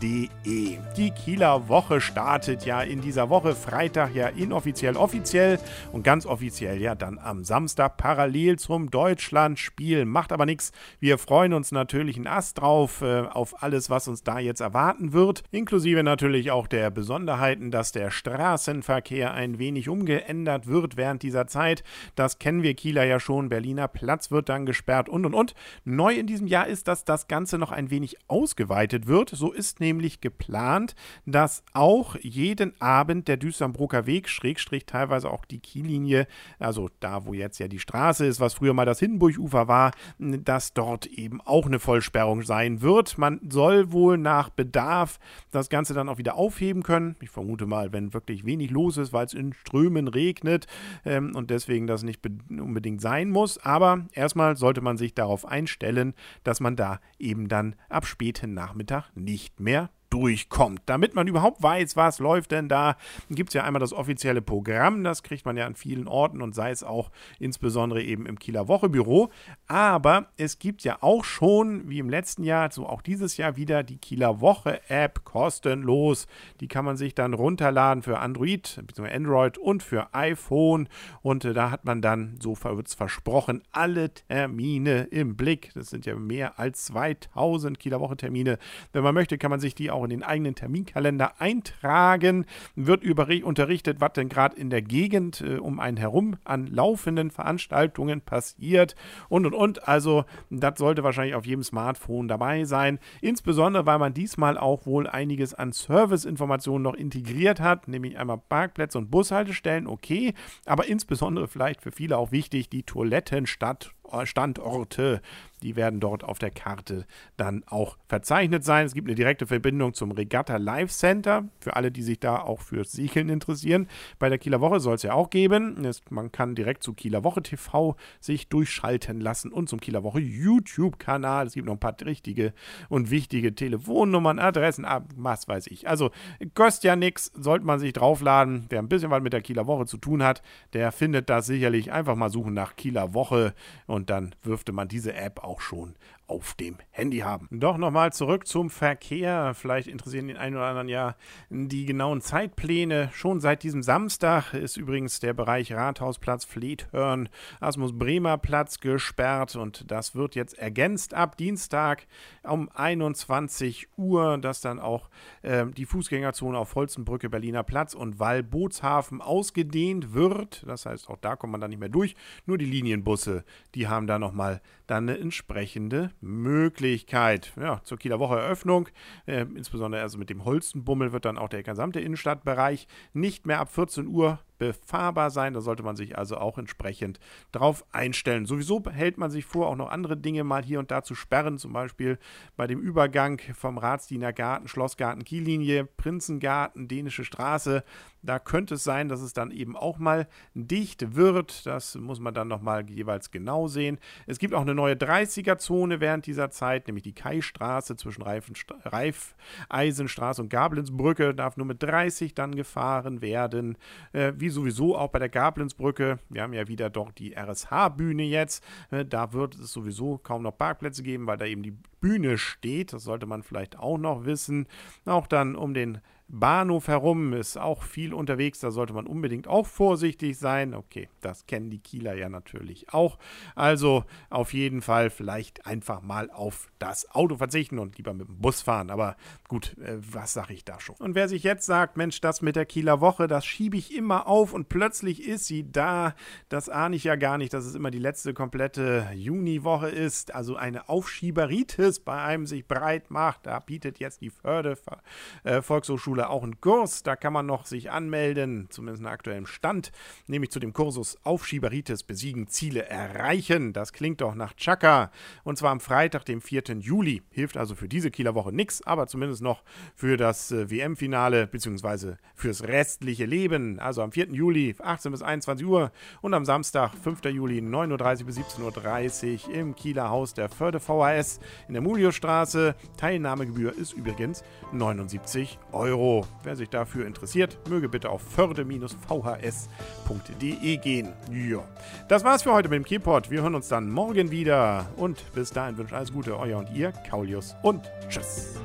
Die Kieler Woche startet ja in dieser Woche, Freitag ja inoffiziell offiziell und ganz offiziell ja dann am Samstag parallel zum Deutschlandspiel. Macht aber nichts. Wir freuen uns natürlich ein Ast drauf, äh, auf alles, was uns da jetzt erwarten wird. Inklusive natürlich auch der Besonderheiten, dass der Straßenverkehr ein wenig umgeändert wird während dieser Zeit. Das kennen wir Kieler ja schon. Berliner Platz wird dann gesperrt und und und. Neu in diesem Jahr ist, dass das Ganze noch ein wenig ausgeweitet wird. So ist nämlich geplant, dass auch jeden Abend der Düsseldorfer Weg, Schrägstrich teilweise auch die Kiellinie, also da, wo jetzt ja die Straße ist, was früher mal das Hindenburgufer war, dass dort eben auch eine Vollsperrung sein wird. Man soll wohl nach Bedarf das Ganze dann auch wieder aufheben können. Ich vermute mal, wenn wirklich wenig los ist, weil es in Strömen regnet ähm, und deswegen das nicht unbedingt sein muss. Aber erstmal sollte man sich darauf einstellen, dass man da eben dann ab späten Nachmittag nicht mehr durchkommt. Damit man überhaupt weiß, was läuft denn da, gibt es ja einmal das offizielle Programm, das kriegt man ja an vielen Orten und sei es auch insbesondere eben im Kieler Wochebüro. Aber es gibt ja auch schon, wie im letzten Jahr, so auch dieses Jahr wieder die Kieler Woche-App kostenlos. Die kann man sich dann runterladen für Android bzw. Android und für iPhone. Und äh, da hat man dann, so wird es versprochen, alle Termine im Blick. Das sind ja mehr als 2000 Kieler Woche-Termine. Wenn man möchte, kann man sich die auch auch in den eigenen Terminkalender eintragen, wird unterrichtet, was denn gerade in der Gegend äh, um einen herum an laufenden Veranstaltungen passiert und und und. Also, das sollte wahrscheinlich auf jedem Smartphone dabei sein. Insbesondere, weil man diesmal auch wohl einiges an Serviceinformationen noch integriert hat, nämlich einmal Parkplätze und Bushaltestellen, okay, aber insbesondere vielleicht für viele auch wichtig, die Toilettenstandorte die werden dort auf der Karte dann auch verzeichnet sein. Es gibt eine direkte Verbindung zum Regatta Live Center, für alle, die sich da auch für Segeln interessieren. Bei der Kieler Woche soll es ja auch geben. Es, man kann direkt zu Kieler Woche TV sich durchschalten lassen und zum Kieler Woche YouTube-Kanal. Es gibt noch ein paar richtige und wichtige Telefonnummern, Adressen, ah, was weiß ich. Also kostet ja nichts, sollte man sich draufladen. Wer ein bisschen was mit der Kieler Woche zu tun hat, der findet das sicherlich. Einfach mal suchen nach Kieler Woche und dann wirfte man diese App auch schon auf dem Handy haben. Doch nochmal zurück zum Verkehr. Vielleicht interessieren den einen oder anderen ja die genauen Zeitpläne. Schon seit diesem Samstag ist übrigens der Bereich Rathausplatz, Fleethörn, Asmus Bremer Platz gesperrt und das wird jetzt ergänzt ab Dienstag um 21 Uhr, dass dann auch äh, die Fußgängerzone auf Holzenbrücke, Berliner Platz und Wall Bootshafen ausgedehnt wird. Das heißt, auch da kommt man dann nicht mehr durch. Nur die Linienbusse, die haben da nochmal dann eine entsprechende Möglichkeit. Ja, zur Kieler Woche Eröffnung, äh, insbesondere also mit dem Holstenbummel, wird dann auch der gesamte Innenstadtbereich nicht mehr ab 14 Uhr befahrbar sein. Da sollte man sich also auch entsprechend drauf einstellen. Sowieso hält man sich vor, auch noch andere Dinge mal hier und da zu sperren, zum Beispiel bei dem Übergang vom Ratsdienergarten, Schlossgarten, Kiellinie, Prinzengarten, Dänische Straße. Da könnte es sein, dass es dann eben auch mal dicht wird. Das muss man dann nochmal jeweils genau sehen. Es gibt auch eine neue 30er-Zone während dieser Zeit, nämlich die Kaistraße zwischen Reifeisenstraße und Gablinsbrücke. Darf nur mit 30 dann gefahren werden. Äh, wie wie sowieso auch bei der Gablinsbrücke. Wir haben ja wieder doch die RSH-Bühne jetzt. Äh, da wird es sowieso kaum noch Parkplätze geben, weil da eben die Bühne steht. Das sollte man vielleicht auch noch wissen. Auch dann um den Bahnhof herum ist auch viel unterwegs, da sollte man unbedingt auch vorsichtig sein. Okay, das kennen die Kieler ja natürlich auch. Also auf jeden Fall vielleicht einfach mal auf das Auto verzichten und lieber mit dem Bus fahren. Aber gut, äh, was sage ich da schon? Und wer sich jetzt sagt, Mensch, das mit der Kieler Woche, das schiebe ich immer auf und plötzlich ist sie da, das ahne ich ja gar nicht, dass es immer die letzte komplette Juniwoche ist. Also eine Aufschieberitis bei einem sich breit macht. Da bietet jetzt die Förde äh, Volkshochschule Hochschule auch einen Kurs. Da kann man noch sich anmelden, zumindest nach aktuellem Stand, nämlich zu dem Kursus Aufschieberitis besiegen, Ziele erreichen. Das klingt doch nach Chaka. Und zwar am Freitag, dem 4. Juli. Hilft also für diese Kieler Woche nichts, aber zumindest noch für das äh, WM-Finale bzw. fürs restliche Leben. Also am 4. Juli 18 bis 21 Uhr und am Samstag, 5. Juli 9.30 Uhr bis 17.30 Uhr im Kieler Haus der Förde VHS in der der Muliusstraße. Teilnahmegebühr ist übrigens 79 Euro. Wer sich dafür interessiert, möge bitte auf förde-vhs.de gehen. Ja, das war's für heute mit dem Keyport. Wir hören uns dann morgen wieder. Und bis dahin wünsche ich alles Gute, euer und ihr, Kaulius und tschüss.